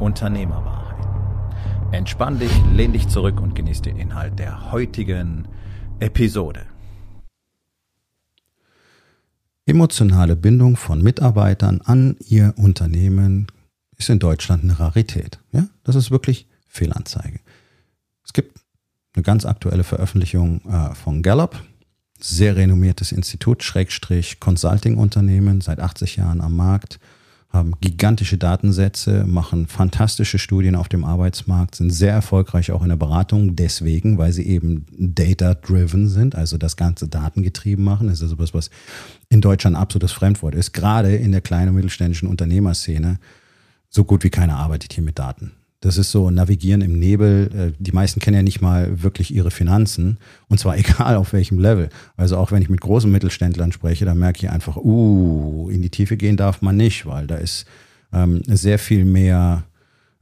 Unternehmerwahrheit. Entspann dich, lehn dich zurück und genieß den Inhalt der heutigen Episode. Emotionale Bindung von Mitarbeitern an ihr Unternehmen ist in Deutschland eine Rarität. Ja, das ist wirklich Fehlanzeige. Es gibt eine ganz aktuelle Veröffentlichung äh, von Gallup, sehr renommiertes Institut, Schrägstrich Consulting-Unternehmen, seit 80 Jahren am Markt haben gigantische Datensätze, machen fantastische Studien auf dem Arbeitsmarkt, sind sehr erfolgreich auch in der Beratung, deswegen, weil sie eben data-driven sind, also das ganze datengetrieben machen. Das ist also was, was in Deutschland absolutes Fremdwort ist. Gerade in der kleinen und mittelständischen Unternehmerszene so gut wie keiner arbeitet hier mit Daten. Das ist so Navigieren im Nebel. Äh, die meisten kennen ja nicht mal wirklich ihre Finanzen. Und zwar egal auf welchem Level. Also auch wenn ich mit großen Mittelständlern spreche, dann merke ich einfach, uh, in die Tiefe gehen darf man nicht, weil da ist ähm, sehr viel mehr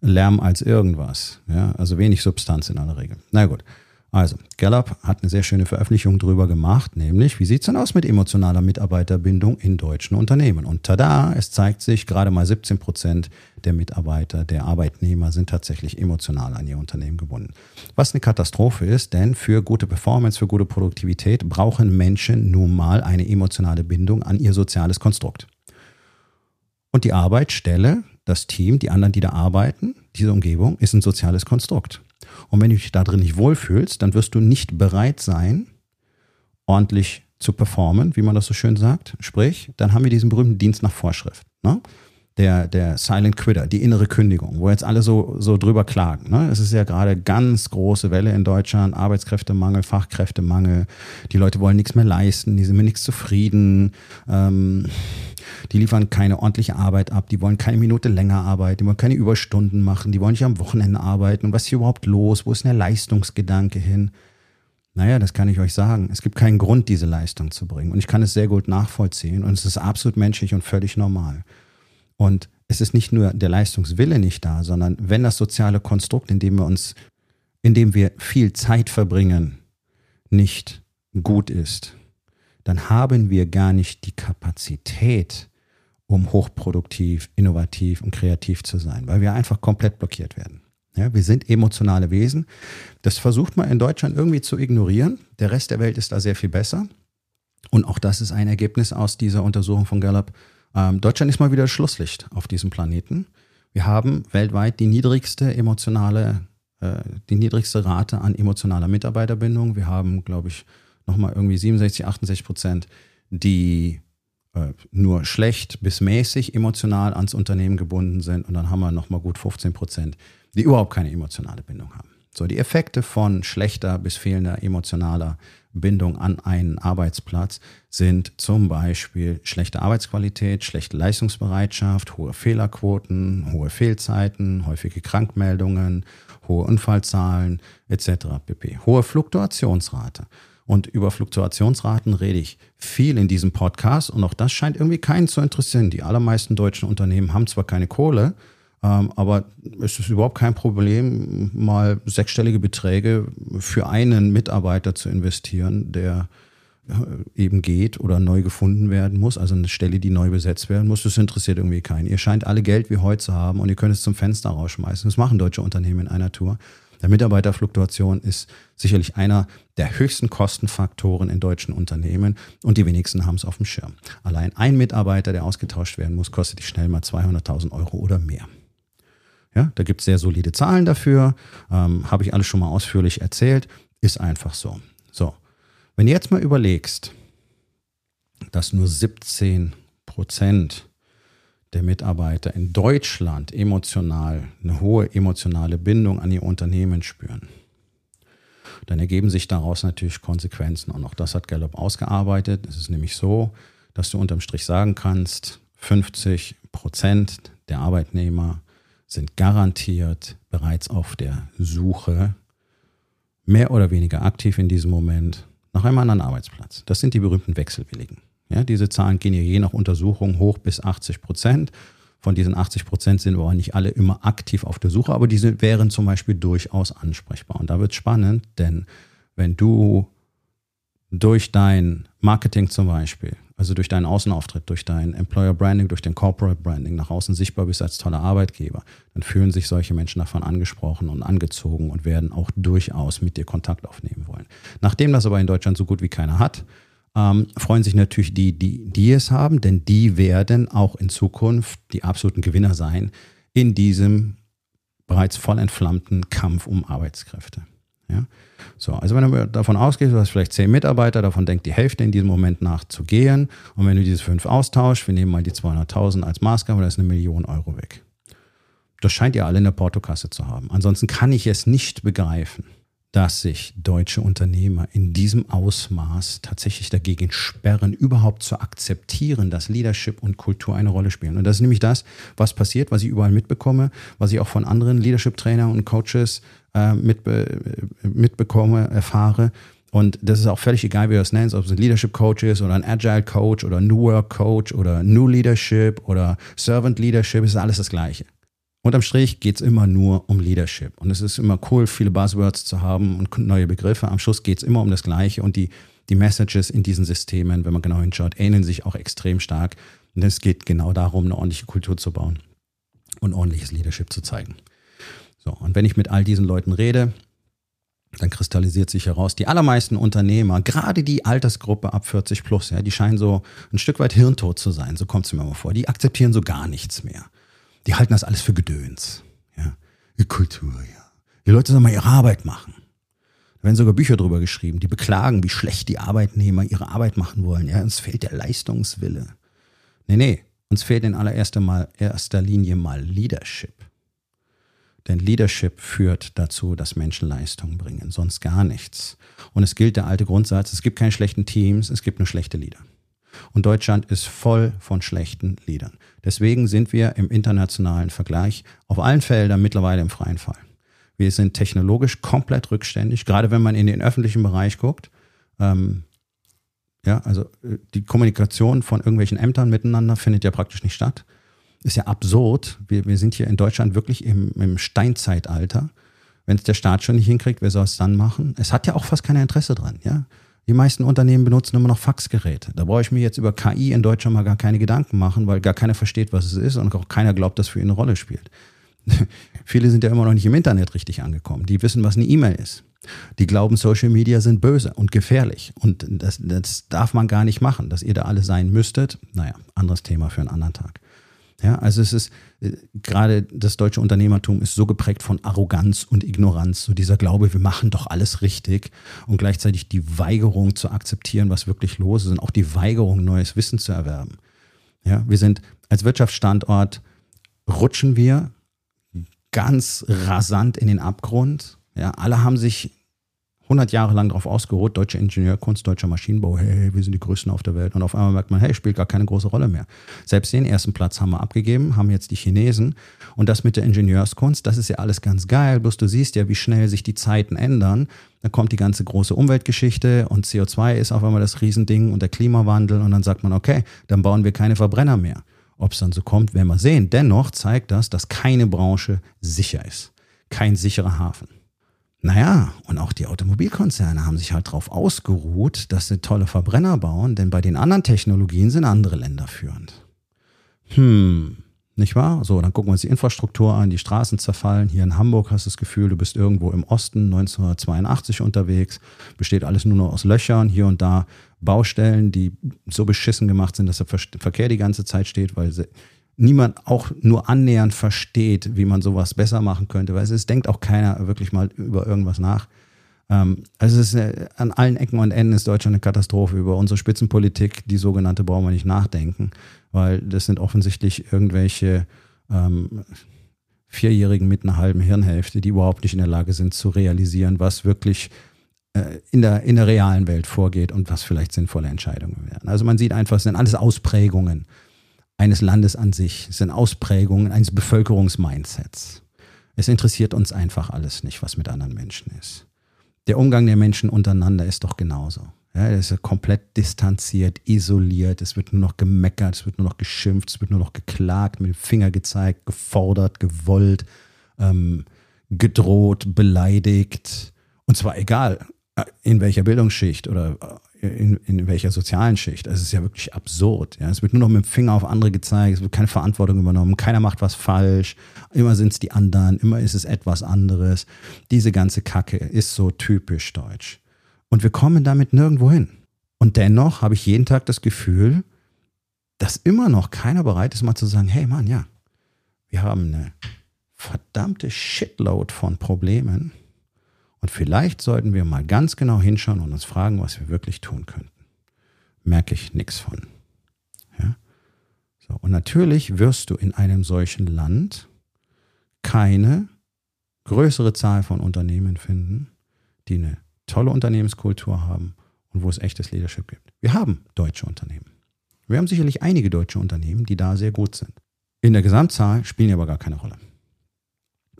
Lärm als irgendwas. Ja, also wenig Substanz in aller Regel. Na gut. Also, Gallup hat eine sehr schöne Veröffentlichung drüber gemacht, nämlich, wie sieht es denn aus mit emotionaler Mitarbeiterbindung in deutschen Unternehmen? Und tada, es zeigt sich, gerade mal 17 Prozent der Mitarbeiter, der Arbeitnehmer sind tatsächlich emotional an ihr Unternehmen gebunden. Was eine Katastrophe ist, denn für gute Performance, für gute Produktivität brauchen Menschen nun mal eine emotionale Bindung an ihr soziales Konstrukt. Und die Arbeitsstelle, das Team, die anderen, die da arbeiten, diese Umgebung ist ein soziales Konstrukt. Und wenn du dich da drin nicht wohlfühlst, dann wirst du nicht bereit sein, ordentlich zu performen, wie man das so schön sagt. Sprich, dann haben wir diesen berühmten Dienst nach Vorschrift. Ne? Der, der Silent Quitter, die innere Kündigung, wo jetzt alle so, so drüber klagen. Ne? Es ist ja gerade ganz große Welle in Deutschland, Arbeitskräftemangel, Fachkräftemangel. Die Leute wollen nichts mehr leisten, die sind mit nichts zufrieden. Ähm, die liefern keine ordentliche Arbeit ab, die wollen keine Minute länger arbeiten, die wollen keine Überstunden machen, die wollen nicht am Wochenende arbeiten. Und was ist hier überhaupt los? Wo ist denn der Leistungsgedanke hin? Naja, das kann ich euch sagen. Es gibt keinen Grund, diese Leistung zu bringen. Und ich kann es sehr gut nachvollziehen. Und es ist absolut menschlich und völlig normal. Und es ist nicht nur der Leistungswille nicht da, sondern wenn das soziale Konstrukt, in dem wir uns, in dem wir viel Zeit verbringen, nicht gut ist, dann haben wir gar nicht die Kapazität, um hochproduktiv, innovativ und kreativ zu sein, weil wir einfach komplett blockiert werden. Ja, wir sind emotionale Wesen. Das versucht man in Deutschland irgendwie zu ignorieren. Der Rest der Welt ist da sehr viel besser. Und auch das ist ein Ergebnis aus dieser Untersuchung von Gallup. Ähm, Deutschland ist mal wieder Schlusslicht auf diesem Planeten. Wir haben weltweit die niedrigste emotionale, äh, die niedrigste Rate an emotionaler Mitarbeiterbindung. Wir haben, glaube ich, nochmal irgendwie 67, 68 Prozent, die äh, nur schlecht bis mäßig emotional ans Unternehmen gebunden sind. Und dann haben wir nochmal gut 15 Prozent, die überhaupt keine emotionale Bindung haben. So, die Effekte von schlechter bis fehlender emotionaler Bindung an einen Arbeitsplatz sind zum Beispiel schlechte Arbeitsqualität, schlechte Leistungsbereitschaft, hohe Fehlerquoten, hohe Fehlzeiten, häufige Krankmeldungen, hohe Unfallzahlen etc. pp. Hohe Fluktuationsrate. Und über Fluktuationsraten rede ich viel in diesem Podcast und auch das scheint irgendwie keinen zu interessieren. Die allermeisten deutschen Unternehmen haben zwar keine Kohle, ähm, aber es ist überhaupt kein Problem, mal sechsstellige Beträge für einen Mitarbeiter zu investieren, der äh, eben geht oder neu gefunden werden muss, also eine Stelle, die neu besetzt werden muss, das interessiert irgendwie keinen. Ihr scheint alle Geld wie heute zu haben und ihr könnt es zum Fenster rausschmeißen. Das machen deutsche Unternehmen in einer Tour. Der Mitarbeiterfluktuation ist sicherlich einer der höchsten Kostenfaktoren in deutschen Unternehmen und die wenigsten haben es auf dem Schirm. Allein ein Mitarbeiter, der ausgetauscht werden muss, kostet dich schnell mal 200.000 Euro oder mehr. Ja, da gibt es sehr solide Zahlen dafür, ähm, habe ich alles schon mal ausführlich erzählt, ist einfach so. So, wenn du jetzt mal überlegst, dass nur 17 Prozent der Mitarbeiter in Deutschland emotional, eine hohe emotionale Bindung an ihr Unternehmen spüren, dann ergeben sich daraus natürlich Konsequenzen. Und auch das hat Gallup ausgearbeitet. Es ist nämlich so, dass du unterm Strich sagen kannst, 50 Prozent der Arbeitnehmer sind garantiert bereits auf der Suche, mehr oder weniger aktiv in diesem Moment, nach einem anderen Arbeitsplatz. Das sind die berühmten Wechselwilligen. Ja, diese Zahlen gehen ja je nach Untersuchung hoch bis 80 Prozent. Von diesen 80 Prozent sind aber nicht alle immer aktiv auf der Suche, aber diese wären zum Beispiel durchaus ansprechbar. Und da wird es spannend, denn wenn du durch dein Marketing zum Beispiel, also durch deinen Außenauftritt, durch dein Employer Branding, durch dein Corporate Branding nach außen sichtbar bist als toller Arbeitgeber, dann fühlen sich solche Menschen davon angesprochen und angezogen und werden auch durchaus mit dir Kontakt aufnehmen wollen. Nachdem das aber in Deutschland so gut wie keiner hat, ähm, freuen sich natürlich die, die, die es haben, denn die werden auch in Zukunft die absoluten Gewinner sein in diesem bereits voll entflammten Kampf um Arbeitskräfte. Ja? So, also wenn du davon ausgehst, du hast vielleicht zehn Mitarbeiter, davon denkt die Hälfte in diesem Moment nach zu gehen. Und wenn du diese fünf austauschst, wir nehmen mal die 200.000 als Maßgabe, da ist eine Million Euro weg. Das scheint ihr alle in der Portokasse zu haben. Ansonsten kann ich es nicht begreifen, dass sich deutsche Unternehmer in diesem Ausmaß tatsächlich dagegen sperren, überhaupt zu akzeptieren, dass Leadership und Kultur eine Rolle spielen. Und das ist nämlich das, was passiert, was ich überall mitbekomme, was ich auch von anderen Leadership-Trainern und Coaches äh, mitbe mitbekomme, erfahre. Und das ist auch völlig egal, wie du das nennst, ob es ein Leadership Coach ist oder ein Agile Coach oder New Work Coach oder New Leadership oder Servant Leadership, ist alles das Gleiche. Unterm Strich geht es immer nur um Leadership. Und es ist immer cool, viele Buzzwords zu haben und neue Begriffe. Am Schluss geht es immer um das Gleiche. Und die, die Messages in diesen Systemen, wenn man genau hinschaut, ähneln sich auch extrem stark. Und es geht genau darum, eine ordentliche Kultur zu bauen und ordentliches Leadership zu zeigen. So, und wenn ich mit all diesen Leuten rede, dann kristallisiert sich heraus, die allermeisten Unternehmer, gerade die Altersgruppe ab 40 plus, ja, die scheinen so ein Stück weit hirntot zu sein, so kommt es mir mal vor. Die akzeptieren so gar nichts mehr. Die halten das alles für Gedöns. Ja. Die Kultur, ja. Die Leute sollen mal ihre Arbeit machen. Da werden sogar Bücher drüber geschrieben, die beklagen, wie schlecht die Arbeitnehmer ihre Arbeit machen wollen. Ja, uns fehlt der Leistungswille. Nee, nee, uns fehlt in allererster mal, erster Linie mal Leadership. Denn Leadership führt dazu, dass Menschen Leistung bringen, sonst gar nichts. Und es gilt der alte Grundsatz, es gibt keine schlechten Teams, es gibt nur schlechte Leader. Und Deutschland ist voll von schlechten Leadern. Deswegen sind wir im internationalen Vergleich auf allen Feldern mittlerweile im freien Fall. Wir sind technologisch komplett rückständig, gerade wenn man in den öffentlichen Bereich guckt. Ähm, ja, also äh, die Kommunikation von irgendwelchen Ämtern miteinander findet ja praktisch nicht statt. Ist ja absurd. Wir, wir sind hier in Deutschland wirklich im, im Steinzeitalter. Wenn es der Staat schon nicht hinkriegt, wer soll es dann machen? Es hat ja auch fast kein Interesse dran, ja. Die meisten Unternehmen benutzen immer noch Faxgeräte. Da brauche ich mir jetzt über KI in Deutschland mal gar keine Gedanken machen, weil gar keiner versteht, was es ist und auch keiner glaubt, dass für ihn eine Rolle spielt. Viele sind ja immer noch nicht im Internet richtig angekommen. Die wissen, was eine E-Mail ist. Die glauben, Social Media sind böse und gefährlich. Und das, das darf man gar nicht machen, dass ihr da alle sein müsstet. Naja, anderes Thema für einen anderen Tag. Ja, also es ist äh, gerade das deutsche Unternehmertum ist so geprägt von Arroganz und Ignoranz, so dieser Glaube, wir machen doch alles richtig und gleichzeitig die Weigerung zu akzeptieren, was wirklich los ist und auch die Weigerung, neues Wissen zu erwerben. Ja, wir sind als Wirtschaftsstandort rutschen wir ganz rasant in den Abgrund. Ja, alle haben sich 100 Jahre lang darauf ausgeruht, deutsche Ingenieurkunst, deutscher Maschinenbau, hey, wir sind die Größten auf der Welt. Und auf einmal merkt man, hey, spielt gar keine große Rolle mehr. Selbst den ersten Platz haben wir abgegeben, haben jetzt die Chinesen. Und das mit der Ingenieurskunst, das ist ja alles ganz geil. Bloß du siehst ja, wie schnell sich die Zeiten ändern. Da kommt die ganze große Umweltgeschichte und CO2 ist auf einmal das Riesending und der Klimawandel. Und dann sagt man, okay, dann bauen wir keine Verbrenner mehr. Ob es dann so kommt, werden wir sehen. Dennoch zeigt das, dass keine Branche sicher ist. Kein sicherer Hafen. Naja, und auch die Automobilkonzerne haben sich halt darauf ausgeruht, dass sie tolle Verbrenner bauen, denn bei den anderen Technologien sind andere Länder führend. Hm, nicht wahr? So, dann gucken wir uns die Infrastruktur an, die Straßen zerfallen. Hier in Hamburg hast du das Gefühl, du bist irgendwo im Osten 1982 unterwegs, besteht alles nur noch aus Löchern, hier und da Baustellen, die so beschissen gemacht sind, dass der Verkehr die ganze Zeit steht, weil sie niemand auch nur annähernd versteht, wie man sowas besser machen könnte, weil es denkt auch keiner wirklich mal über irgendwas nach. Ähm, also es ist äh, an allen Ecken und Enden ist Deutschland eine Katastrophe. Über unsere Spitzenpolitik, die sogenannte, brauchen wir nicht nachdenken, weil das sind offensichtlich irgendwelche ähm, Vierjährigen mit einer halben Hirnhälfte, die überhaupt nicht in der Lage sind zu realisieren, was wirklich äh, in der, in der realen Welt vorgeht und was vielleicht sinnvolle Entscheidungen werden. Also man sieht einfach, es sind alles Ausprägungen eines Landes an sich, sind Ausprägungen eines Bevölkerungsmindsets. Es interessiert uns einfach alles nicht, was mit anderen Menschen ist. Der Umgang der Menschen untereinander ist doch genauso. Ja, es ist komplett distanziert, isoliert, es wird nur noch gemeckert, es wird nur noch geschimpft, es wird nur noch geklagt, mit dem Finger gezeigt, gefordert, gewollt, ähm, gedroht, beleidigt. Und zwar egal, in welcher Bildungsschicht oder äh, in, in welcher sozialen Schicht. Es ist ja wirklich absurd. Ja. Es wird nur noch mit dem Finger auf andere gezeigt, es wird keine Verantwortung übernommen, keiner macht was falsch, immer sind es die anderen, immer ist es etwas anderes. Diese ganze Kacke ist so typisch deutsch. Und wir kommen damit nirgendwo hin. Und dennoch habe ich jeden Tag das Gefühl, dass immer noch keiner bereit ist, mal zu sagen, hey Mann, ja, wir haben eine verdammte Shitload von Problemen und vielleicht sollten wir mal ganz genau hinschauen und uns fragen, was wir wirklich tun könnten. Merke ich nichts von. Ja? So, und natürlich wirst du in einem solchen Land keine größere Zahl von Unternehmen finden, die eine tolle Unternehmenskultur haben und wo es echtes Leadership gibt. Wir haben deutsche Unternehmen. Wir haben sicherlich einige deutsche Unternehmen, die da sehr gut sind. In der Gesamtzahl spielen die aber gar keine Rolle.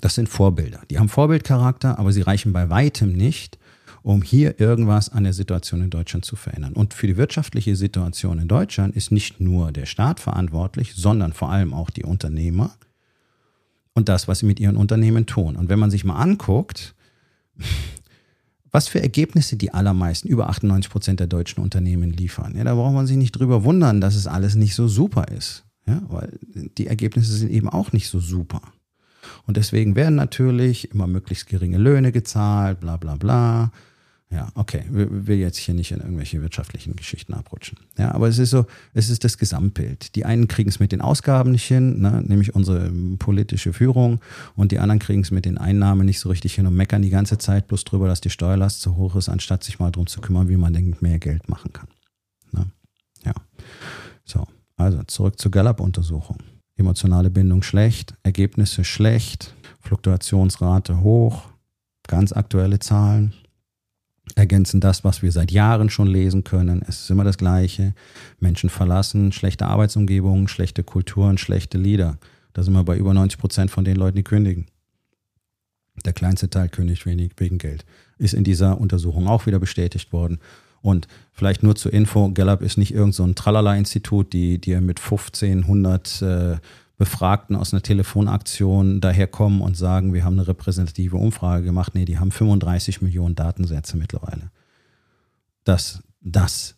Das sind Vorbilder. Die haben Vorbildcharakter, aber sie reichen bei weitem nicht, um hier irgendwas an der Situation in Deutschland zu verändern. Und für die wirtschaftliche Situation in Deutschland ist nicht nur der Staat verantwortlich, sondern vor allem auch die Unternehmer und das, was sie mit ihren Unternehmen tun. Und wenn man sich mal anguckt, was für Ergebnisse die allermeisten, über 98 Prozent der deutschen Unternehmen liefern, ja, da braucht man sich nicht drüber wundern, dass es alles nicht so super ist. Ja, weil die Ergebnisse sind eben auch nicht so super. Und deswegen werden natürlich immer möglichst geringe Löhne gezahlt, bla bla bla. Ja, okay, will jetzt hier nicht in irgendwelche wirtschaftlichen Geschichten abrutschen. Ja, aber es ist so, es ist das Gesamtbild. Die einen kriegen es mit den Ausgaben nicht hin, ne, nämlich unsere politische Führung, und die anderen kriegen es mit den Einnahmen nicht so richtig hin und meckern die ganze Zeit bloß drüber, dass die Steuerlast zu hoch ist, anstatt sich mal darum zu kümmern, wie man denn mehr Geld machen kann. Ne? Ja. So, also zurück zur Gallup-Untersuchung emotionale Bindung schlecht, Ergebnisse schlecht, Fluktuationsrate hoch, ganz aktuelle Zahlen ergänzen das, was wir seit Jahren schon lesen können. Es ist immer das Gleiche. Menschen verlassen, schlechte Arbeitsumgebungen, schlechte Kulturen, schlechte Lieder. Da sind wir bei über 90 Prozent von den Leuten, die kündigen. Der kleinste Teil kündigt wenig wegen Geld. Ist in dieser Untersuchung auch wieder bestätigt worden. Und vielleicht nur zur Info, Gallup ist nicht irgendein so Tralala-Institut, die dir mit 1500 äh, Befragten aus einer Telefonaktion daherkommen und sagen, wir haben eine repräsentative Umfrage gemacht. Nee, die haben 35 Millionen Datensätze mittlerweile. Das, das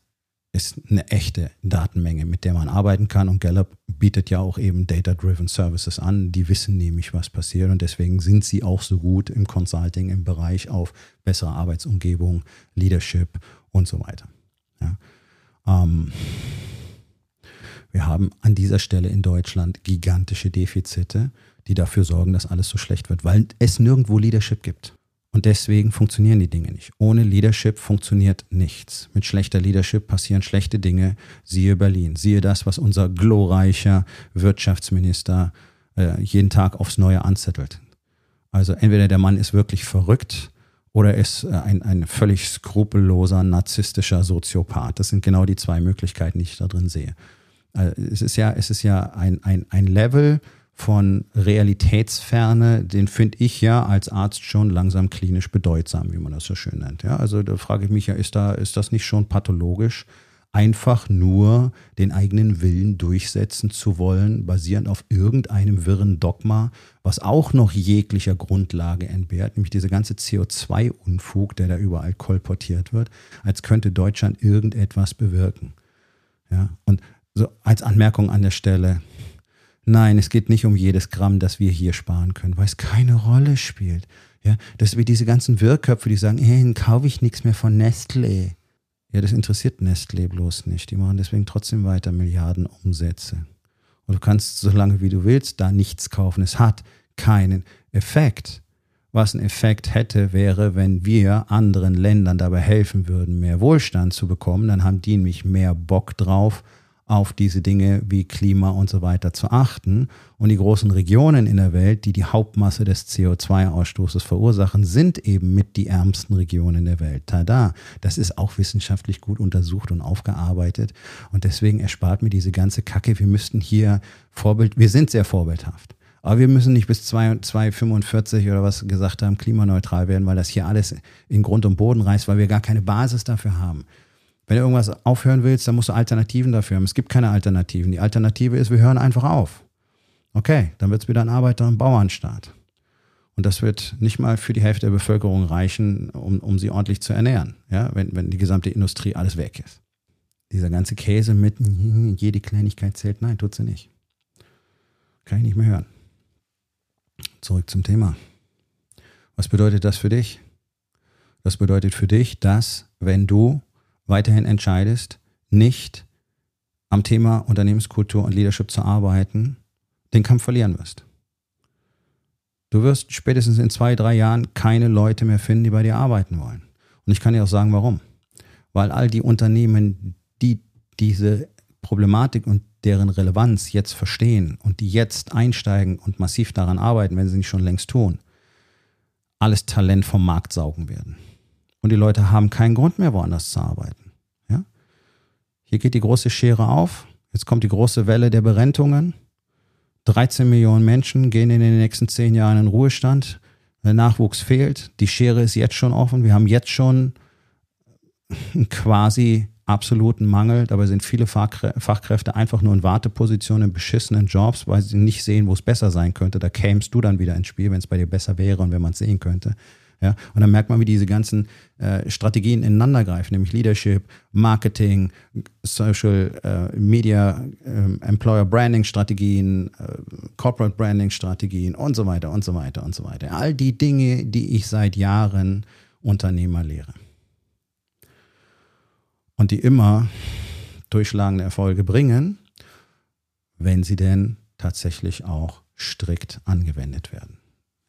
ist eine echte Datenmenge, mit der man arbeiten kann. Und Gallup bietet ja auch eben Data-Driven Services an. Die wissen nämlich, was passiert. Und deswegen sind sie auch so gut im Consulting, im Bereich auf bessere Arbeitsumgebung, Leadership und so weiter. Ja. Ähm, wir haben an dieser Stelle in Deutschland gigantische Defizite, die dafür sorgen, dass alles so schlecht wird, weil es nirgendwo Leadership gibt. Und deswegen funktionieren die Dinge nicht. Ohne Leadership funktioniert nichts. Mit schlechter Leadership passieren schlechte Dinge. Siehe Berlin. Siehe das, was unser glorreicher Wirtschaftsminister äh, jeden Tag aufs Neue anzettelt. Also entweder der Mann ist wirklich verrückt oder ist äh, ein, ein völlig skrupelloser, narzisstischer Soziopath. Das sind genau die zwei Möglichkeiten, die ich da drin sehe. Äh, es ist ja, es ist ja ein, ein, ein Level von Realitätsferne, den finde ich ja als Arzt schon langsam klinisch bedeutsam, wie man das so schön nennt. Ja, also da frage ich mich ja, ist da, ist das nicht schon pathologisch? einfach nur den eigenen Willen durchsetzen zu wollen, basierend auf irgendeinem wirren Dogma, was auch noch jeglicher Grundlage entbehrt, nämlich diese ganze CO2-Unfug, der da überall kolportiert wird, als könnte Deutschland irgendetwas bewirken. Ja, und so als Anmerkung an der Stelle, nein, es geht nicht um jedes Gramm, das wir hier sparen können, weil es keine Rolle spielt. Ja, das ist wie diese ganzen Wirrköpfe, die sagen, hey, dann kaufe ich nichts mehr von Nestlé. Ja, das interessiert Nestlé bloß nicht. Die machen deswegen trotzdem weiter Milliarden Umsätze. Und du kannst so lange wie du willst da nichts kaufen. Es hat keinen Effekt. Was ein Effekt hätte, wäre, wenn wir anderen Ländern dabei helfen würden, mehr Wohlstand zu bekommen. Dann haben die nämlich mehr Bock drauf, auf diese Dinge wie Klima und so weiter zu achten. Und die großen Regionen in der Welt, die die Hauptmasse des CO2-Ausstoßes verursachen, sind eben mit die ärmsten Regionen der Welt. Tada! Das ist auch wissenschaftlich gut untersucht und aufgearbeitet. Und deswegen erspart mir diese ganze Kacke. Wir müssten hier Vorbild, wir sind sehr vorbildhaft. Aber wir müssen nicht bis 2045 oder was gesagt haben, klimaneutral werden, weil das hier alles in Grund und Boden reißt, weil wir gar keine Basis dafür haben. Wenn du irgendwas aufhören willst, dann musst du Alternativen dafür haben. Es gibt keine Alternativen. Die Alternative ist, wir hören einfach auf. Okay, dann wird es wieder ein Arbeiter- und Bauernstaat. Und das wird nicht mal für die Hälfte der Bevölkerung reichen, um, um sie ordentlich zu ernähren, ja, wenn, wenn die gesamte Industrie alles weg ist. Dieser ganze Käse mit jede Kleinigkeit zählt, nein, tut sie nicht. Kann ich nicht mehr hören. Zurück zum Thema. Was bedeutet das für dich? Das bedeutet für dich, dass wenn du weiterhin entscheidest, nicht am Thema Unternehmenskultur und Leadership zu arbeiten, den Kampf verlieren wirst. Du wirst spätestens in zwei, drei Jahren keine Leute mehr finden, die bei dir arbeiten wollen. Und ich kann dir auch sagen, warum. Weil all die Unternehmen, die diese Problematik und deren Relevanz jetzt verstehen und die jetzt einsteigen und massiv daran arbeiten, wenn sie nicht schon längst tun, alles Talent vom Markt saugen werden. Und die Leute haben keinen Grund mehr, woanders zu arbeiten. Ja? Hier geht die große Schere auf. Jetzt kommt die große Welle der Berentungen. 13 Millionen Menschen gehen in den nächsten zehn Jahren in Ruhestand. Der Nachwuchs fehlt. Die Schere ist jetzt schon offen. Wir haben jetzt schon quasi absoluten Mangel. Dabei sind viele Fachkräfte einfach nur in Wartepositionen, in beschissenen Jobs, weil sie nicht sehen, wo es besser sein könnte. Da kämst du dann wieder ins Spiel, wenn es bei dir besser wäre und wenn man es sehen könnte. Ja, und dann merkt man, wie diese ganzen äh, Strategien ineinander greifen, nämlich Leadership, Marketing, Social äh, Media, äh, Employer Branding Strategien, äh, Corporate Branding Strategien und so weiter und so weiter und so weiter. All die Dinge, die ich seit Jahren Unternehmer lehre. Und die immer durchschlagende Erfolge bringen, wenn sie denn tatsächlich auch strikt angewendet werden.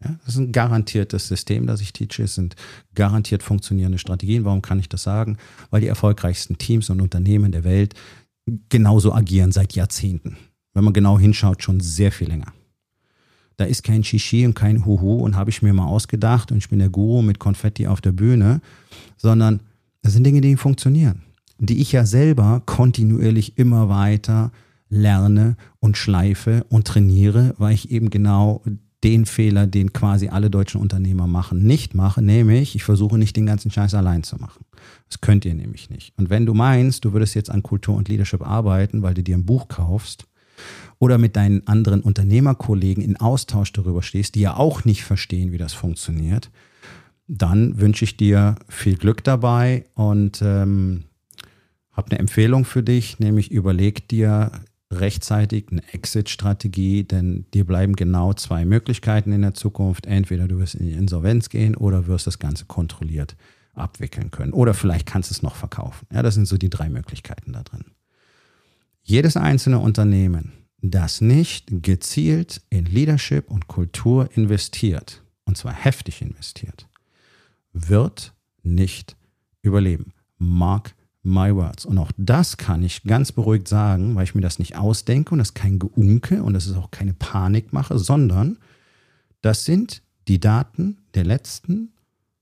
Ja, das ist ein garantiertes System, das ich teache. Es sind garantiert funktionierende Strategien. Warum kann ich das sagen? Weil die erfolgreichsten Teams und Unternehmen der Welt genauso agieren seit Jahrzehnten. Wenn man genau hinschaut, schon sehr viel länger. Da ist kein Shishi und kein Huhu und habe ich mir mal ausgedacht und ich bin der Guru mit Konfetti auf der Bühne, sondern das sind Dinge, die funktionieren, die ich ja selber kontinuierlich immer weiter lerne und schleife und trainiere, weil ich eben genau den Fehler, den quasi alle deutschen Unternehmer machen, nicht mache, nämlich ich versuche nicht den ganzen Scheiß allein zu machen. Das könnt ihr nämlich nicht. Und wenn du meinst, du würdest jetzt an Kultur und Leadership arbeiten, weil du dir ein Buch kaufst oder mit deinen anderen Unternehmerkollegen in Austausch darüber stehst, die ja auch nicht verstehen, wie das funktioniert, dann wünsche ich dir viel Glück dabei und ähm, habe eine Empfehlung für dich, nämlich überleg dir rechtzeitig eine Exit-Strategie, denn dir bleiben genau zwei Möglichkeiten in der Zukunft. Entweder du wirst in die Insolvenz gehen oder wirst das Ganze kontrolliert abwickeln können. Oder vielleicht kannst du es noch verkaufen. Ja, das sind so die drei Möglichkeiten da drin. Jedes einzelne Unternehmen, das nicht gezielt in Leadership und Kultur investiert, und zwar heftig investiert, wird nicht überleben. Mark my words. Und auch das kann ich ganz beruhigt sagen, weil ich mir das nicht ausdenke und das ist kein Geunke und das ist auch keine Panikmache, sondern das sind die Daten der letzten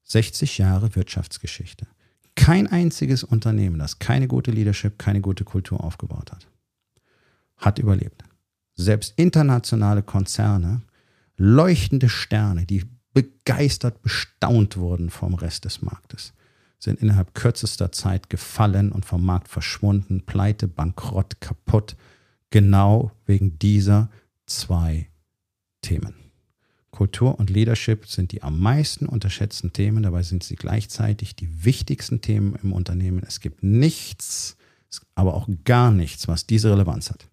60 Jahre Wirtschaftsgeschichte. Kein einziges Unternehmen, das keine gute Leadership, keine gute Kultur aufgebaut hat, hat überlebt. Selbst internationale Konzerne, leuchtende Sterne, die begeistert bestaunt wurden vom Rest des Marktes, sind innerhalb kürzester Zeit gefallen und vom Markt verschwunden, pleite, bankrott, kaputt, genau wegen dieser zwei Themen. Kultur und Leadership sind die am meisten unterschätzten Themen, dabei sind sie gleichzeitig die wichtigsten Themen im Unternehmen. Es gibt nichts, aber auch gar nichts, was diese Relevanz hat.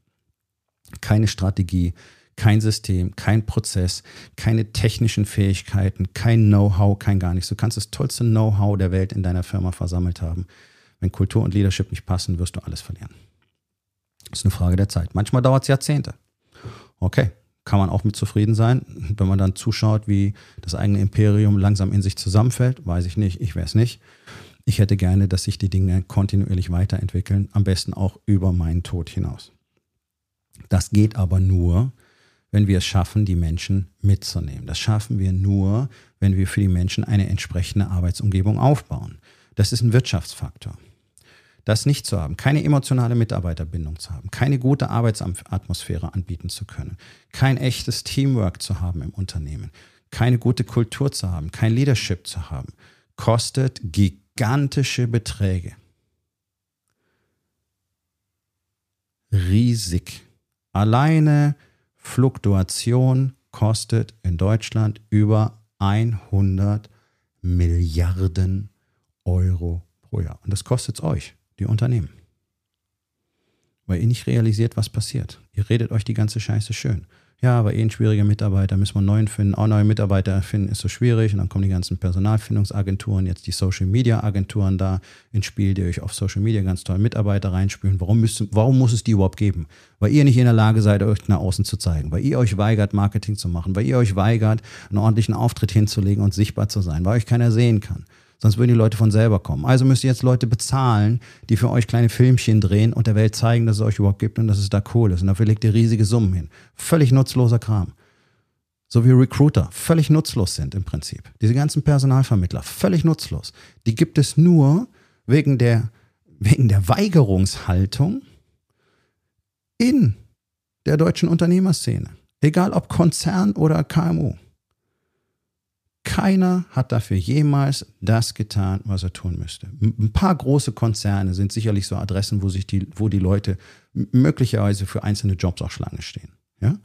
Keine Strategie, kein System, kein Prozess, keine technischen Fähigkeiten, kein Know-how, kein gar nichts. Du kannst das tollste Know-how der Welt in deiner Firma versammelt haben. Wenn Kultur und Leadership nicht passen, wirst du alles verlieren. Das ist eine Frage der Zeit. Manchmal dauert es Jahrzehnte. Okay, kann man auch mit zufrieden sein. Wenn man dann zuschaut, wie das eigene Imperium langsam in sich zusammenfällt, weiß ich nicht, ich es nicht. Ich hätte gerne, dass sich die Dinge kontinuierlich weiterentwickeln, am besten auch über meinen Tod hinaus. Das geht aber nur, wenn wir es schaffen, die Menschen mitzunehmen. Das schaffen wir nur, wenn wir für die Menschen eine entsprechende Arbeitsumgebung aufbauen. Das ist ein Wirtschaftsfaktor. Das nicht zu haben, keine emotionale Mitarbeiterbindung zu haben, keine gute Arbeitsatmosphäre anbieten zu können, kein echtes Teamwork zu haben im Unternehmen, keine gute Kultur zu haben, kein Leadership zu haben, kostet gigantische Beträge. Riesig. Alleine Fluktuation kostet in Deutschland über 100 Milliarden Euro pro Jahr. Und das kostet es euch, die Unternehmen. Weil ihr nicht realisiert, was passiert. Ihr redet euch die ganze Scheiße schön ja, aber eh ein schwieriger Mitarbeiter, müssen wir einen neuen finden. Auch neue Mitarbeiter finden ist so schwierig. Und dann kommen die ganzen Personalfindungsagenturen, jetzt die Social Media Agenturen da ins Spiel, die euch auf Social Media ganz toll Mitarbeiter reinspülen. Warum, müsst, warum muss es die überhaupt geben? Weil ihr nicht in der Lage seid, euch nach außen zu zeigen. Weil ihr euch weigert, Marketing zu machen. Weil ihr euch weigert, einen ordentlichen Auftritt hinzulegen und sichtbar zu sein. Weil euch keiner sehen kann. Sonst würden die Leute von selber kommen. Also müsst ihr jetzt Leute bezahlen, die für euch kleine Filmchen drehen und der Welt zeigen, dass es euch überhaupt gibt und dass es da cool ist. Und dafür legt ihr riesige Summen hin. Völlig nutzloser Kram. So wie Recruiter völlig nutzlos sind im Prinzip. Diese ganzen Personalvermittler völlig nutzlos. Die gibt es nur wegen der, wegen der Weigerungshaltung in der deutschen Unternehmerszene. Egal ob Konzern oder KMU. Keiner hat dafür jemals das getan, was er tun müsste. Ein paar große Konzerne sind sicherlich so Adressen, wo sich die, wo die Leute möglicherweise für einzelne Jobs auch Schlange stehen. Ja?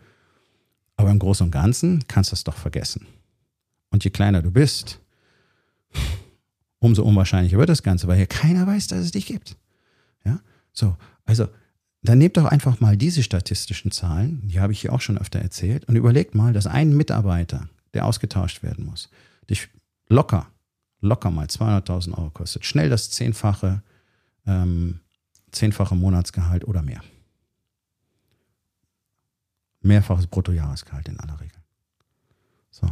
Aber im Großen und Ganzen kannst du das doch vergessen. Und je kleiner du bist, umso unwahrscheinlicher wird das Ganze, weil hier keiner weiß, dass es dich gibt. Ja? So, also dann nehmt doch einfach mal diese statistischen Zahlen, die habe ich hier auch schon öfter erzählt, und überlegt mal, dass ein Mitarbeiter der ausgetauscht werden muss, dich locker, locker mal 200.000 Euro kostet, schnell das zehnfache, ähm, zehnfache Monatsgehalt oder mehr. Mehrfaches Bruttojahresgehalt in aller Regel. So.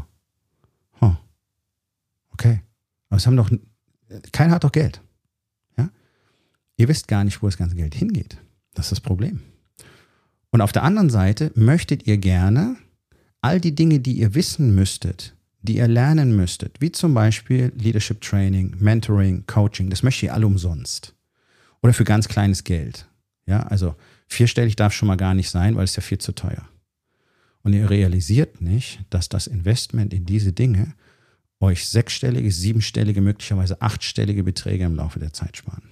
Huh. Okay. Aber es haben doch, keiner hat doch Geld. Ja? Ihr wisst gar nicht, wo das ganze Geld hingeht. Das ist das Problem. Und auf der anderen Seite möchtet ihr gerne all die Dinge, die ihr wissen müsstet, die ihr lernen müsstet, wie zum Beispiel Leadership Training, Mentoring, Coaching, das möchtet ihr alle umsonst. Oder für ganz kleines Geld. Ja, also vierstellig darf schon mal gar nicht sein, weil es ja viel zu teuer. Und ihr realisiert nicht, dass das Investment in diese Dinge euch sechsstellige, siebenstellige, möglicherweise achtstellige Beträge im Laufe der Zeit sparen.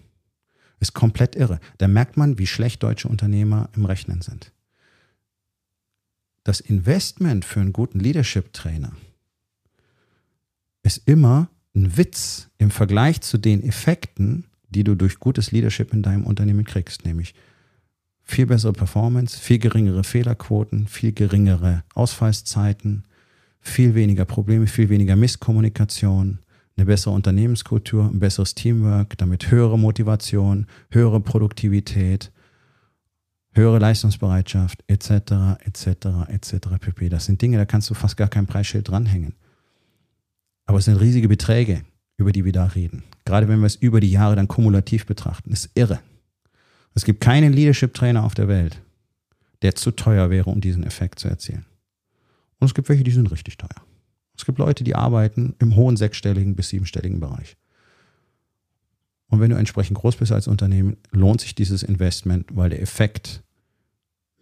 Ist komplett irre. Da merkt man, wie schlecht deutsche Unternehmer im Rechnen sind das Investment für einen guten Leadership-Trainer ist immer ein Witz im Vergleich zu den Effekten, die du durch gutes Leadership in deinem Unternehmen kriegst, nämlich viel bessere Performance, viel geringere Fehlerquoten, viel geringere Ausfallszeiten, viel weniger Probleme, viel weniger Misskommunikation, eine bessere Unternehmenskultur, ein besseres Teamwork, damit höhere Motivation, höhere Produktivität, höhere Leistungsbereitschaft etc. etc. etc. pp. Das sind Dinge, da kannst du fast gar kein Preisschild dranhängen. Aber es sind riesige Beträge, über die wir da reden. Gerade wenn wir es über die Jahre dann kumulativ betrachten, ist irre. Es gibt keinen Leadership-Trainer auf der Welt, der zu teuer wäre, um diesen Effekt zu erzielen. Und es gibt welche, die sind richtig teuer. Es gibt Leute, die arbeiten im hohen sechsstelligen bis siebenstelligen Bereich. Und wenn du entsprechend groß bist als Unternehmen, lohnt sich dieses Investment, weil der Effekt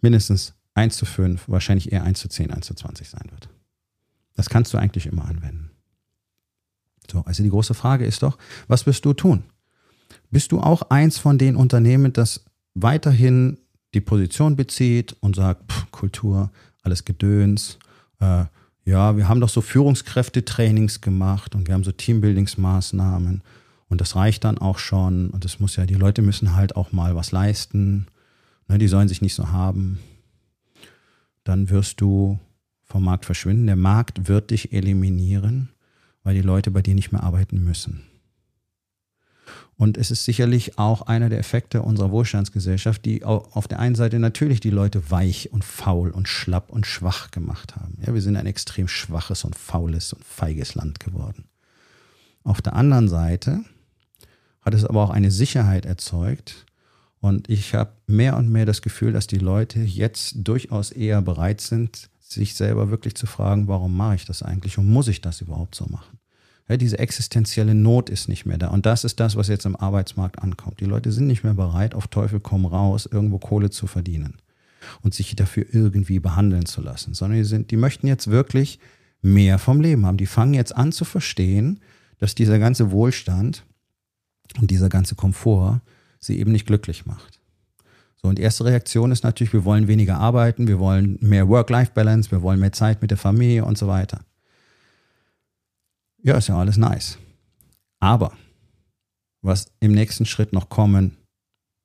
mindestens 1 zu 5, wahrscheinlich eher 1 zu 10, 1 zu 20 sein wird. Das kannst du eigentlich immer anwenden. So, also die große Frage ist doch, was wirst du tun? Bist du auch eins von den Unternehmen, das weiterhin die Position bezieht und sagt, pff, Kultur, alles Gedöns, äh, ja, wir haben doch so Führungskräftetrainings gemacht und wir haben so Teambuildingsmaßnahmen und das reicht dann auch schon und es muss ja, die Leute müssen halt auch mal was leisten ne, die sollen sich nicht so haben, dann wirst du vom Markt verschwinden. Der Markt wird dich eliminieren, weil die Leute bei dir nicht mehr arbeiten müssen. Und es ist sicherlich auch einer der Effekte unserer Wohlstandsgesellschaft, die auf der einen Seite natürlich die Leute weich und faul und schlapp und schwach gemacht haben. Ja, wir sind ein extrem schwaches und faules und feiges Land geworden. Auf der anderen Seite hat es aber auch eine Sicherheit erzeugt. Und ich habe mehr und mehr das Gefühl, dass die Leute jetzt durchaus eher bereit sind, sich selber wirklich zu fragen, warum mache ich das eigentlich und muss ich das überhaupt so machen? Ja, diese existenzielle Not ist nicht mehr da. Und das ist das, was jetzt im Arbeitsmarkt ankommt. Die Leute sind nicht mehr bereit, auf Teufel komm raus, irgendwo Kohle zu verdienen und sich dafür irgendwie behandeln zu lassen, sondern die, sind, die möchten jetzt wirklich mehr vom Leben haben. Die fangen jetzt an zu verstehen, dass dieser ganze Wohlstand und dieser ganze Komfort sie eben nicht glücklich macht. So, und die erste Reaktion ist natürlich, wir wollen weniger arbeiten, wir wollen mehr Work-Life-Balance, wir wollen mehr Zeit mit der Familie und so weiter. Ja, ist ja alles nice. Aber was im nächsten Schritt noch kommen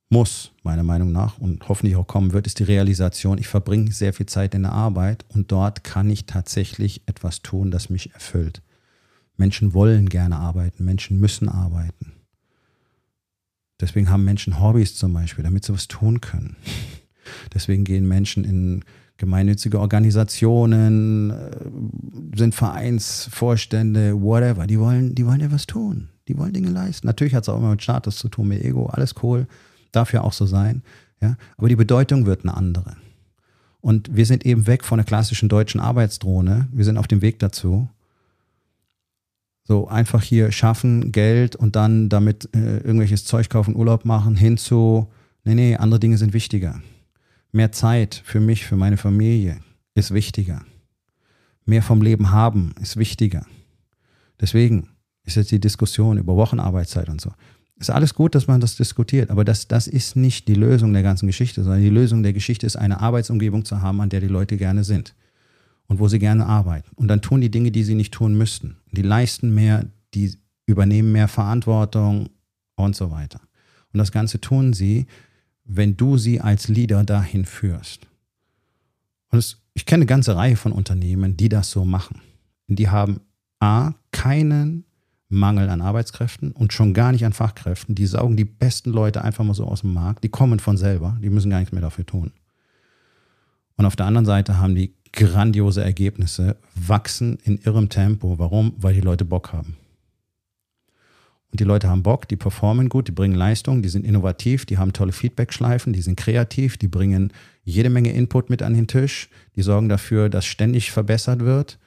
muss, meiner Meinung nach, und hoffentlich auch kommen wird, ist die Realisation, ich verbringe sehr viel Zeit in der Arbeit und dort kann ich tatsächlich etwas tun, das mich erfüllt. Menschen wollen gerne arbeiten, Menschen müssen arbeiten. Deswegen haben Menschen Hobbys zum Beispiel, damit sie was tun können. Deswegen gehen Menschen in gemeinnützige Organisationen, äh, sind Vereinsvorstände, whatever. Die wollen, die wollen ja was tun. Die wollen Dinge leisten. Natürlich hat es auch immer mit Status zu tun, mit Ego, alles cool. Darf ja auch so sein. Ja? Aber die Bedeutung wird eine andere. Und wir sind eben weg von der klassischen deutschen Arbeitsdrohne. Wir sind auf dem Weg dazu. So einfach hier schaffen, Geld und dann damit äh, irgendwelches Zeug kaufen, Urlaub machen, hinzu, nee, nee, andere Dinge sind wichtiger. Mehr Zeit für mich, für meine Familie ist wichtiger. Mehr vom Leben haben ist wichtiger. Deswegen ist jetzt die Diskussion über Wochenarbeitszeit und so. Ist alles gut, dass man das diskutiert, aber das, das ist nicht die Lösung der ganzen Geschichte, sondern die Lösung der Geschichte ist, eine Arbeitsumgebung zu haben, an der die Leute gerne sind und wo sie gerne arbeiten. Und dann tun die Dinge, die sie nicht tun müssten. Die leisten mehr, die übernehmen mehr Verantwortung und so weiter. Und das Ganze tun sie, wenn du sie als Leader dahin führst. Und es, ich kenne eine ganze Reihe von Unternehmen, die das so machen. Die haben A, keinen Mangel an Arbeitskräften und schon gar nicht an Fachkräften. Die saugen die besten Leute einfach mal so aus dem Markt. Die kommen von selber. Die müssen gar nichts mehr dafür tun. Und auf der anderen Seite haben die grandiose Ergebnisse, wachsen in irrem Tempo. Warum? Weil die Leute Bock haben. Und die Leute haben Bock, die performen gut, die bringen Leistung, die sind innovativ, die haben tolle Feedback-Schleifen, die sind kreativ, die bringen jede Menge Input mit an den Tisch, die sorgen dafür, dass ständig verbessert wird.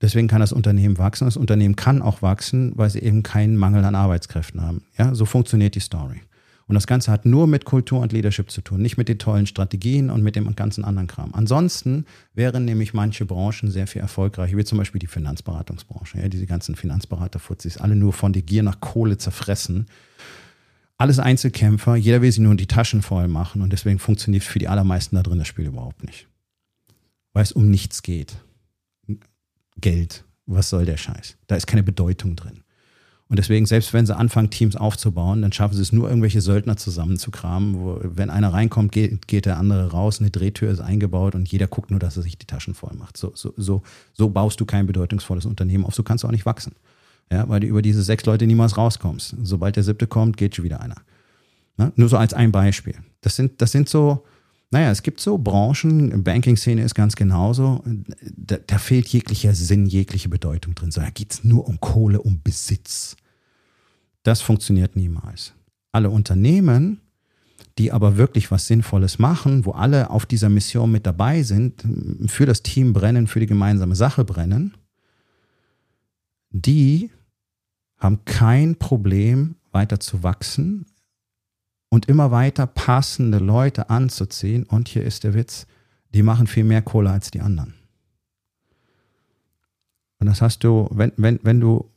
Deswegen kann das Unternehmen wachsen. Das Unternehmen kann auch wachsen, weil sie eben keinen Mangel an Arbeitskräften haben. Ja, so funktioniert die Story. Und das Ganze hat nur mit Kultur und Leadership zu tun, nicht mit den tollen Strategien und mit dem ganzen anderen Kram. Ansonsten wären nämlich manche Branchen sehr viel erfolgreicher, wie zum Beispiel die Finanzberatungsbranche. Ja, diese ganzen Finanzberaterfuzis, alle nur von der Gier nach Kohle zerfressen. Alles Einzelkämpfer, jeder will sich nur die Taschen voll machen und deswegen funktioniert für die allermeisten da drin das Spiel überhaupt nicht. Weil es um nichts geht. Geld, was soll der Scheiß? Da ist keine Bedeutung drin. Und deswegen, selbst wenn sie anfangen, Teams aufzubauen, dann schaffen sie es nur, irgendwelche Söldner zusammenzukramen, wo, wenn einer reinkommt, geht, geht der andere raus, eine Drehtür ist eingebaut und jeder guckt nur, dass er sich die Taschen voll macht. So, so, so, so baust du kein bedeutungsvolles Unternehmen auf, so kannst du auch nicht wachsen. Ja, weil du über diese sechs Leute niemals rauskommst. Sobald der siebte kommt, geht schon wieder einer. Na, nur so als ein Beispiel. Das sind, das sind so, naja, es gibt so Branchen, Banking-Szene ist ganz genauso, da, da, fehlt jeglicher Sinn, jegliche Bedeutung drin. Da geht es nur um Kohle, um Besitz. Das funktioniert niemals. Alle Unternehmen, die aber wirklich was Sinnvolles machen, wo alle auf dieser Mission mit dabei sind, für das Team brennen, für die gemeinsame Sache brennen, die haben kein Problem, weiter zu wachsen und immer weiter passende Leute anzuziehen. Und hier ist der Witz, die machen viel mehr Kohle als die anderen. Und das hast du, wenn, wenn, wenn du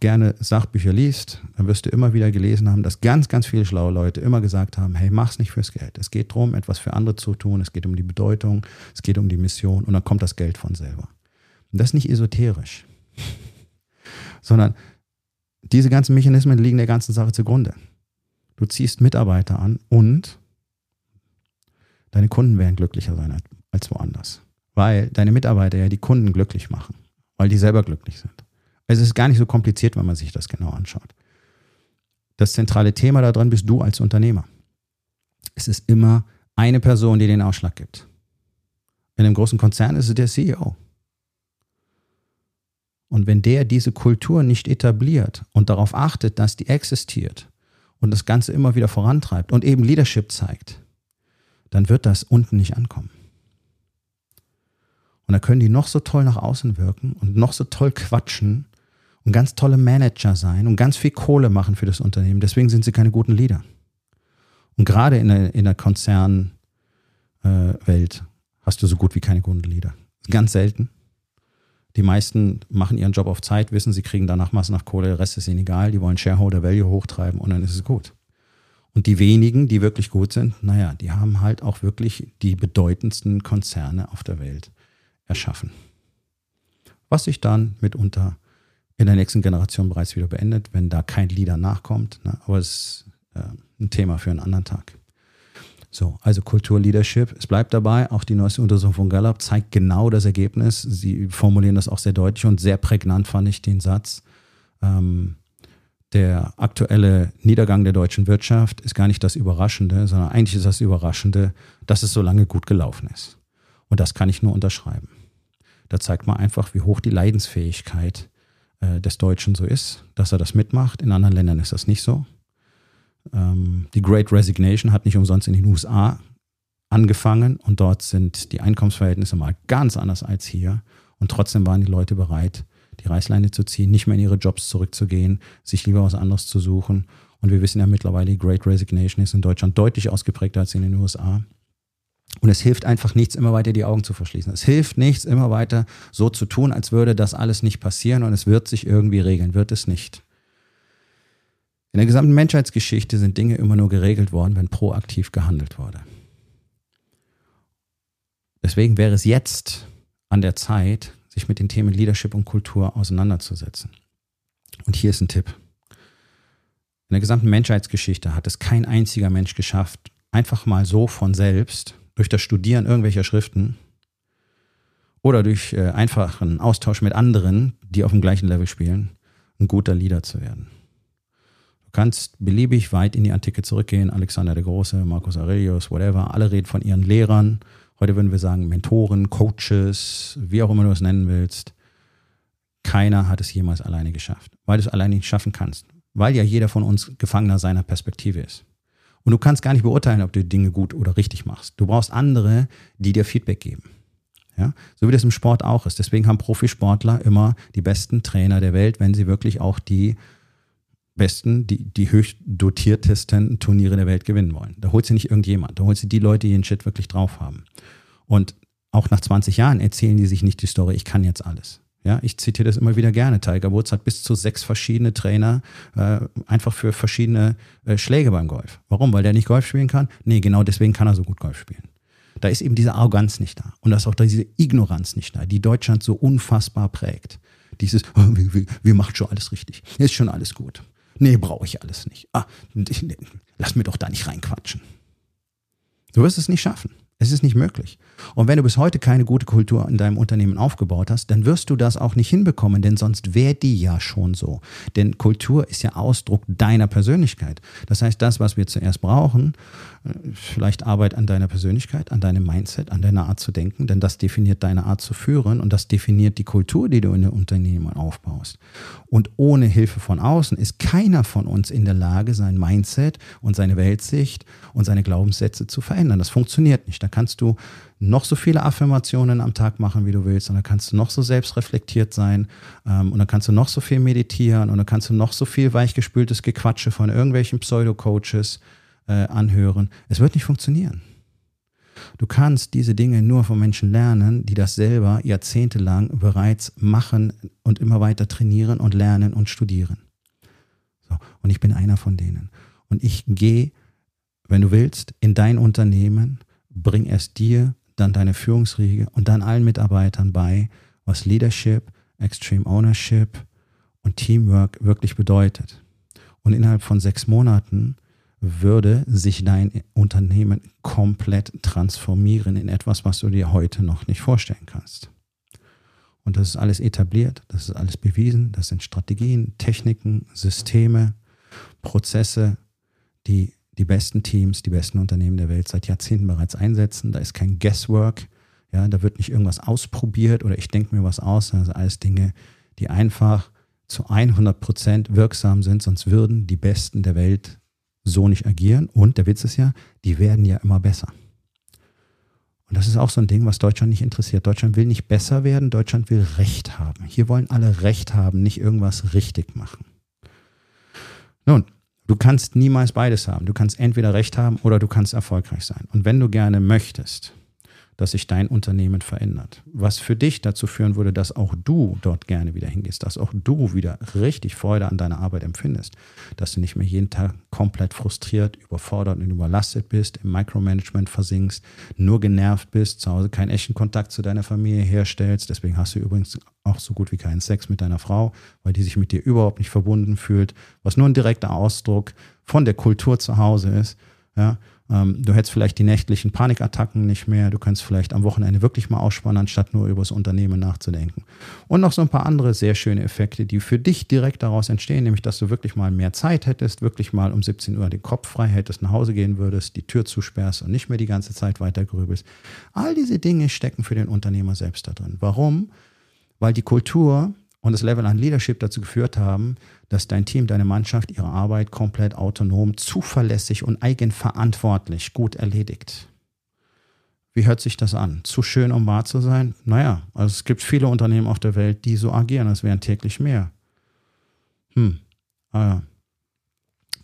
gerne Sachbücher liest, dann wirst du immer wieder gelesen haben, dass ganz, ganz viele schlaue Leute immer gesagt haben, hey, mach's nicht fürs Geld. Es geht darum, etwas für andere zu tun, es geht um die Bedeutung, es geht um die Mission und dann kommt das Geld von selber. Und das ist nicht esoterisch, sondern diese ganzen Mechanismen liegen der ganzen Sache zugrunde. Du ziehst Mitarbeiter an und deine Kunden werden glücklicher sein als woanders, weil deine Mitarbeiter ja die Kunden glücklich machen, weil die selber glücklich sind. Es ist gar nicht so kompliziert, wenn man sich das genau anschaut. Das zentrale Thema da drin bist du als Unternehmer. Es ist immer eine Person, die den Ausschlag gibt. In einem großen Konzern ist es der CEO. Und wenn der diese Kultur nicht etabliert und darauf achtet, dass die existiert und das Ganze immer wieder vorantreibt und eben Leadership zeigt, dann wird das unten nicht ankommen. Und da können die noch so toll nach außen wirken und noch so toll quatschen und ganz tolle Manager sein und ganz viel Kohle machen für das Unternehmen. Deswegen sind sie keine guten Leader. Und gerade in der, in der Konzernwelt äh, hast du so gut wie keine guten Leader. Ganz selten. Die meisten machen ihren Job auf Zeit, wissen, sie kriegen danach Massen nach Kohle, der Rest ist ihnen egal, die wollen Shareholder Value hochtreiben und dann ist es gut. Und die wenigen, die wirklich gut sind, naja, die haben halt auch wirklich die bedeutendsten Konzerne auf der Welt erschaffen. Was sich dann mitunter in der nächsten Generation bereits wieder beendet, wenn da kein Leader nachkommt. Ne? Aber es ist äh, ein Thema für einen anderen Tag. So, also Kulturleadership. Es bleibt dabei, auch die neueste Untersuchung von Gallup zeigt genau das Ergebnis. Sie formulieren das auch sehr deutlich und sehr prägnant fand ich den Satz. Ähm, der aktuelle Niedergang der deutschen Wirtschaft ist gar nicht das Überraschende, sondern eigentlich ist das Überraschende, dass es so lange gut gelaufen ist. Und das kann ich nur unterschreiben. Da zeigt man einfach, wie hoch die Leidensfähigkeit äh, des Deutschen so ist, dass er das mitmacht. In anderen Ländern ist das nicht so. Ähm, die Great Resignation hat nicht umsonst in den USA angefangen und dort sind die Einkommensverhältnisse mal ganz anders als hier. Und trotzdem waren die Leute bereit, die Reißleine zu ziehen, nicht mehr in ihre Jobs zurückzugehen, sich lieber was anderes zu suchen. Und wir wissen ja mittlerweile, die Great Resignation ist in Deutschland deutlich ausgeprägter als in den USA. Und es hilft einfach nichts, immer weiter die Augen zu verschließen. Es hilft nichts, immer weiter so zu tun, als würde das alles nicht passieren und es wird sich irgendwie regeln. Wird es nicht. In der gesamten Menschheitsgeschichte sind Dinge immer nur geregelt worden, wenn proaktiv gehandelt wurde. Deswegen wäre es jetzt an der Zeit, sich mit den Themen Leadership und Kultur auseinanderzusetzen. Und hier ist ein Tipp. In der gesamten Menschheitsgeschichte hat es kein einziger Mensch geschafft, einfach mal so von selbst durch das Studieren irgendwelcher Schriften oder durch äh, einfachen Austausch mit anderen, die auf dem gleichen Level spielen, ein guter Leader zu werden. Kannst beliebig weit in die Antike zurückgehen, Alexander der Große, Marcus Aurelius, whatever, alle reden von ihren Lehrern. Heute würden wir sagen Mentoren, Coaches, wie auch immer du es nennen willst. Keiner hat es jemals alleine geschafft, weil du es alleine nicht schaffen kannst, weil ja jeder von uns Gefangener seiner Perspektive ist. Und du kannst gar nicht beurteilen, ob du Dinge gut oder richtig machst. Du brauchst andere, die dir Feedback geben. Ja, so wie das im Sport auch ist. Deswegen haben Profisportler immer die besten Trainer der Welt, wenn sie wirklich auch die besten, die, die höchst dotiertesten Turniere der Welt gewinnen wollen. Da holt sie nicht irgendjemand. Da holt sie die Leute, die den Shit wirklich drauf haben. Und auch nach 20 Jahren erzählen die sich nicht die Story, ich kann jetzt alles. Ja, ich zitiere das immer wieder gerne. Tiger Woods hat bis zu sechs verschiedene Trainer äh, einfach für verschiedene äh, Schläge beim Golf. Warum? Weil der nicht Golf spielen kann? Nee, genau deswegen kann er so gut Golf spielen. Da ist eben diese Arroganz nicht da. Und da ist auch diese Ignoranz nicht da, die Deutschland so unfassbar prägt. Dieses, oh, wir, wir, wir machen schon alles richtig. Ist schon alles gut. Nee, brauche ich alles nicht. Ah, lass mir doch da nicht reinquatschen. Du wirst es nicht schaffen. Es ist nicht möglich. Und wenn du bis heute keine gute Kultur in deinem Unternehmen aufgebaut hast, dann wirst du das auch nicht hinbekommen, denn sonst wäre die ja schon so. Denn Kultur ist ja Ausdruck deiner Persönlichkeit. Das heißt, das, was wir zuerst brauchen, äh, vielleicht Arbeit an deiner Persönlichkeit, an deinem Mindset, an deiner Art zu denken, denn das definiert deine Art zu führen und das definiert die Kultur, die du in dem Unternehmen aufbaust. Und ohne Hilfe von außen ist keiner von uns in der Lage, sein Mindset und seine Weltsicht und seine Glaubenssätze zu verändern. Das funktioniert nicht. Da kannst du noch so viele Affirmationen am Tag machen, wie du willst, und dann kannst du noch so selbstreflektiert sein, ähm, und dann kannst du noch so viel meditieren, und dann kannst du noch so viel weichgespültes Gequatsche von irgendwelchen Pseudo-Coaches äh, anhören. Es wird nicht funktionieren. Du kannst diese Dinge nur von Menschen lernen, die das selber jahrzehntelang bereits machen und immer weiter trainieren und lernen und studieren. So, und ich bin einer von denen. Und ich gehe, wenn du willst, in dein Unternehmen, bring es dir, dann deine Führungsriege und dann allen Mitarbeitern bei, was Leadership, Extreme Ownership und Teamwork wirklich bedeutet. Und innerhalb von sechs Monaten würde sich dein Unternehmen komplett transformieren in etwas, was du dir heute noch nicht vorstellen kannst. Und das ist alles etabliert, das ist alles bewiesen, das sind Strategien, Techniken, Systeme, Prozesse, die die besten Teams, die besten Unternehmen der Welt seit Jahrzehnten bereits einsetzen. Da ist kein Guesswork, ja, da wird nicht irgendwas ausprobiert oder ich denke mir was aus, sind alles Dinge, die einfach zu 100 Prozent wirksam sind, sonst würden die Besten der Welt so nicht agieren. Und der Witz ist ja, die werden ja immer besser. Und das ist auch so ein Ding, was Deutschland nicht interessiert. Deutschland will nicht besser werden, Deutschland will Recht haben. Hier wollen alle Recht haben, nicht irgendwas richtig machen. Nun, du kannst niemals beides haben. Du kannst entweder Recht haben oder du kannst erfolgreich sein. Und wenn du gerne möchtest, dass sich dein Unternehmen verändert. Was für dich dazu führen würde, dass auch du dort gerne wieder hingehst, dass auch du wieder richtig Freude an deiner Arbeit empfindest, dass du nicht mehr jeden Tag komplett frustriert, überfordert und überlastet bist, im Micromanagement versinkst, nur genervt bist, zu Hause keinen echten Kontakt zu deiner Familie herstellst. Deswegen hast du übrigens auch so gut wie keinen Sex mit deiner Frau, weil die sich mit dir überhaupt nicht verbunden fühlt, was nur ein direkter Ausdruck von der Kultur zu Hause ist. Ja, du hättest vielleicht die nächtlichen Panikattacken nicht mehr. Du kannst vielleicht am Wochenende wirklich mal ausspannen, anstatt nur über das Unternehmen nachzudenken. Und noch so ein paar andere sehr schöne Effekte, die für dich direkt daraus entstehen, nämlich dass du wirklich mal mehr Zeit hättest, wirklich mal um 17 Uhr den Kopf frei hättest, nach Hause gehen würdest, die Tür zusperrst und nicht mehr die ganze Zeit weiter grübelst. All diese Dinge stecken für den Unternehmer selbst da drin. Warum? Weil die Kultur und das Level an Leadership dazu geführt haben, dass dein Team, deine Mannschaft ihre Arbeit komplett autonom, zuverlässig und eigenverantwortlich gut erledigt. Wie hört sich das an? Zu schön, um wahr zu sein? Naja, also es gibt viele Unternehmen auf der Welt, die so agieren, als wären täglich mehr. Hm, ah,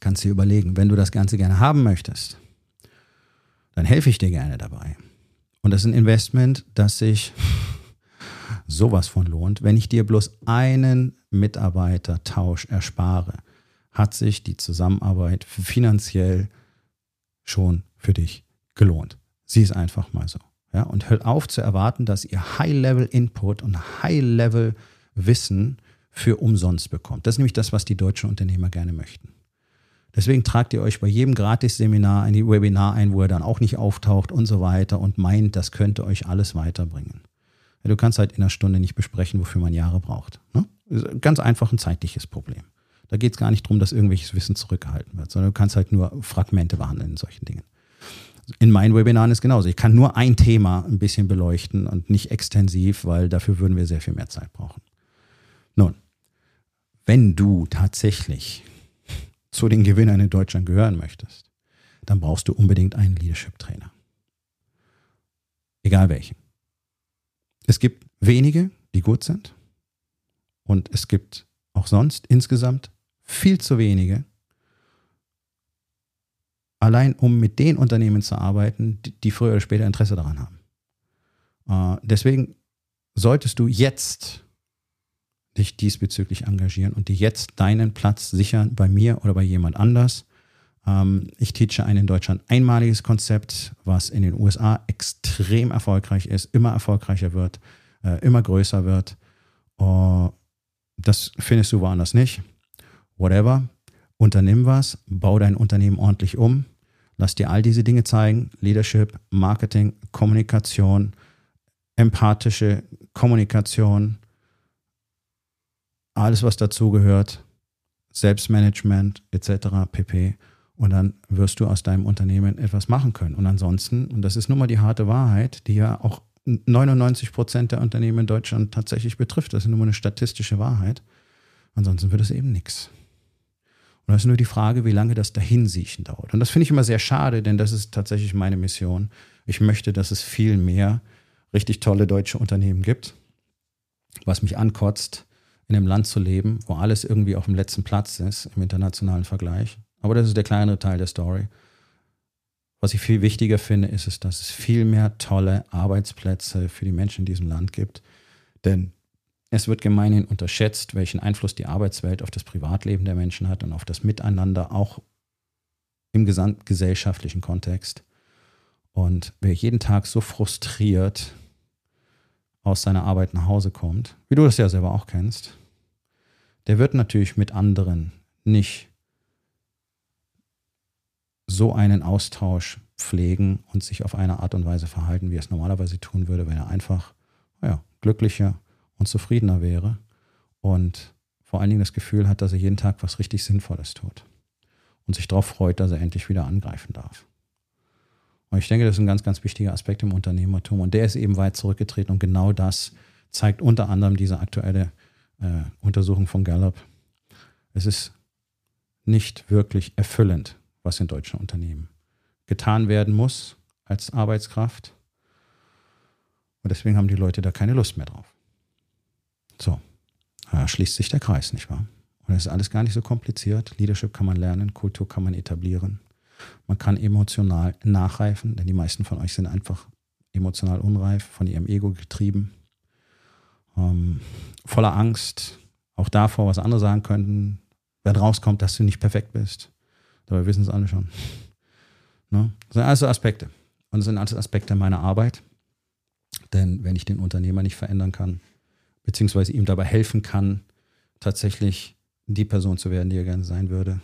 kannst dir überlegen, wenn du das Ganze gerne haben möchtest, dann helfe ich dir gerne dabei. Und das ist ein Investment, das sich sowas von lohnt. Wenn ich dir bloß einen Mitarbeitertausch erspare, hat sich die Zusammenarbeit finanziell schon für dich gelohnt. Sieh es einfach mal so. Ja, und hört auf zu erwarten, dass ihr High-Level-Input und High-Level-Wissen für umsonst bekommt. Das ist nämlich das, was die deutschen Unternehmer gerne möchten. Deswegen tragt ihr euch bei jedem Gratis-Seminar in die Webinar ein, wo er dann auch nicht auftaucht und so weiter und meint, das könnte euch alles weiterbringen. Ja, du kannst halt in einer Stunde nicht besprechen, wofür man Jahre braucht. Ne? Ganz einfach ein zeitliches Problem. Da geht es gar nicht darum, dass irgendwelches Wissen zurückgehalten wird, sondern du kannst halt nur Fragmente behandeln in solchen Dingen. In meinen Webinaren ist genauso. Ich kann nur ein Thema ein bisschen beleuchten und nicht extensiv, weil dafür würden wir sehr viel mehr Zeit brauchen. Nun, wenn du tatsächlich zu den Gewinnern in Deutschland gehören möchtest, dann brauchst du unbedingt einen Leadership-Trainer. Egal welchen. Es gibt wenige, die gut sind. Und es gibt auch sonst insgesamt viel zu wenige. Allein um mit den Unternehmen zu arbeiten, die früher oder später Interesse daran haben. Äh, deswegen solltest du jetzt dich diesbezüglich engagieren und dir jetzt deinen Platz sichern bei mir oder bei jemand anders. Ähm, ich teache ein in Deutschland einmaliges Konzept, was in den USA extrem erfolgreich ist, immer erfolgreicher wird, äh, immer größer wird. Uh, das findest du woanders nicht. Whatever. Unternimm was, bau dein Unternehmen ordentlich um, lass dir all diese Dinge zeigen: Leadership, Marketing, Kommunikation, empathische Kommunikation, alles, was dazugehört, Selbstmanagement etc. pp. Und dann wirst du aus deinem Unternehmen etwas machen können. Und ansonsten, und das ist nun mal die harte Wahrheit, die ja auch 99 Prozent der Unternehmen in Deutschland tatsächlich betrifft, das ist nur eine statistische Wahrheit. Ansonsten wird es eben nichts. Und das ist nur die Frage, wie lange das Dahinsiechen dauert. Und das finde ich immer sehr schade, denn das ist tatsächlich meine Mission. Ich möchte, dass es viel mehr richtig tolle deutsche Unternehmen gibt. Was mich ankotzt, in einem Land zu leben, wo alles irgendwie auf dem letzten Platz ist im internationalen Vergleich. Aber das ist der kleinere Teil der Story. Was ich viel wichtiger finde, ist es, dass es viel mehr tolle Arbeitsplätze für die Menschen in diesem Land gibt. Denn es wird gemeinhin unterschätzt, welchen Einfluss die Arbeitswelt auf das Privatleben der Menschen hat und auf das Miteinander, auch im gesamtgesellschaftlichen Kontext. Und wer jeden Tag so frustriert aus seiner Arbeit nach Hause kommt, wie du das ja selber auch kennst, der wird natürlich mit anderen nicht so einen Austausch pflegen und sich auf eine Art und Weise verhalten, wie er es normalerweise tun würde, wenn er einfach ja, glücklicher und zufriedener wäre und vor allen Dingen das Gefühl hat, dass er jeden Tag was richtig Sinnvolles tut und sich darauf freut, dass er endlich wieder angreifen darf. Und ich denke, das ist ein ganz, ganz wichtiger Aspekt im Unternehmertum und der ist eben weit zurückgetreten und genau das zeigt unter anderem diese aktuelle äh, Untersuchung von Gallup. Es ist nicht wirklich erfüllend, was in deutschen Unternehmen getan werden muss als Arbeitskraft. Und deswegen haben die Leute da keine Lust mehr drauf. So, da schließt sich der Kreis, nicht wahr? Und das ist alles gar nicht so kompliziert. Leadership kann man lernen, Kultur kann man etablieren. Man kann emotional nachreifen, denn die meisten von euch sind einfach emotional unreif, von ihrem Ego getrieben, ähm, voller Angst, auch davor, was andere sagen könnten, wenn rauskommt, dass du nicht perfekt bist. Dabei wissen es alle schon. Ne? Das sind alles so Aspekte. Und das sind alles Aspekte meiner Arbeit. Denn wenn ich den Unternehmer nicht verändern kann, beziehungsweise ihm dabei helfen kann, tatsächlich die Person zu werden, die er gerne sein würde,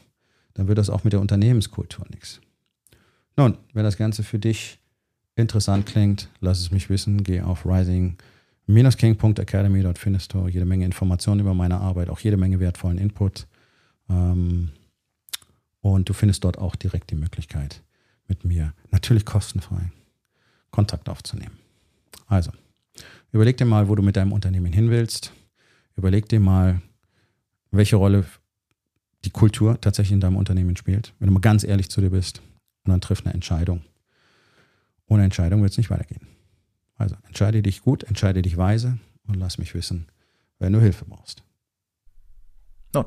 dann wird das auch mit der Unternehmenskultur nichts. Nun, wenn das Ganze für dich interessant klingt, lass es mich wissen. Geh auf rising-king.academy. Dort findest du jede Menge Informationen über meine Arbeit, auch jede Menge wertvollen Input. Ähm, und du findest dort auch direkt die Möglichkeit, mit mir natürlich kostenfrei Kontakt aufzunehmen. Also, überleg dir mal, wo du mit deinem Unternehmen hin willst. Überleg dir mal, welche Rolle die Kultur tatsächlich in deinem Unternehmen spielt. Wenn du mal ganz ehrlich zu dir bist und dann triff eine Entscheidung. Ohne Entscheidung wird es nicht weitergehen. Also entscheide dich gut, entscheide dich weise und lass mich wissen, wenn du Hilfe brauchst. Nun,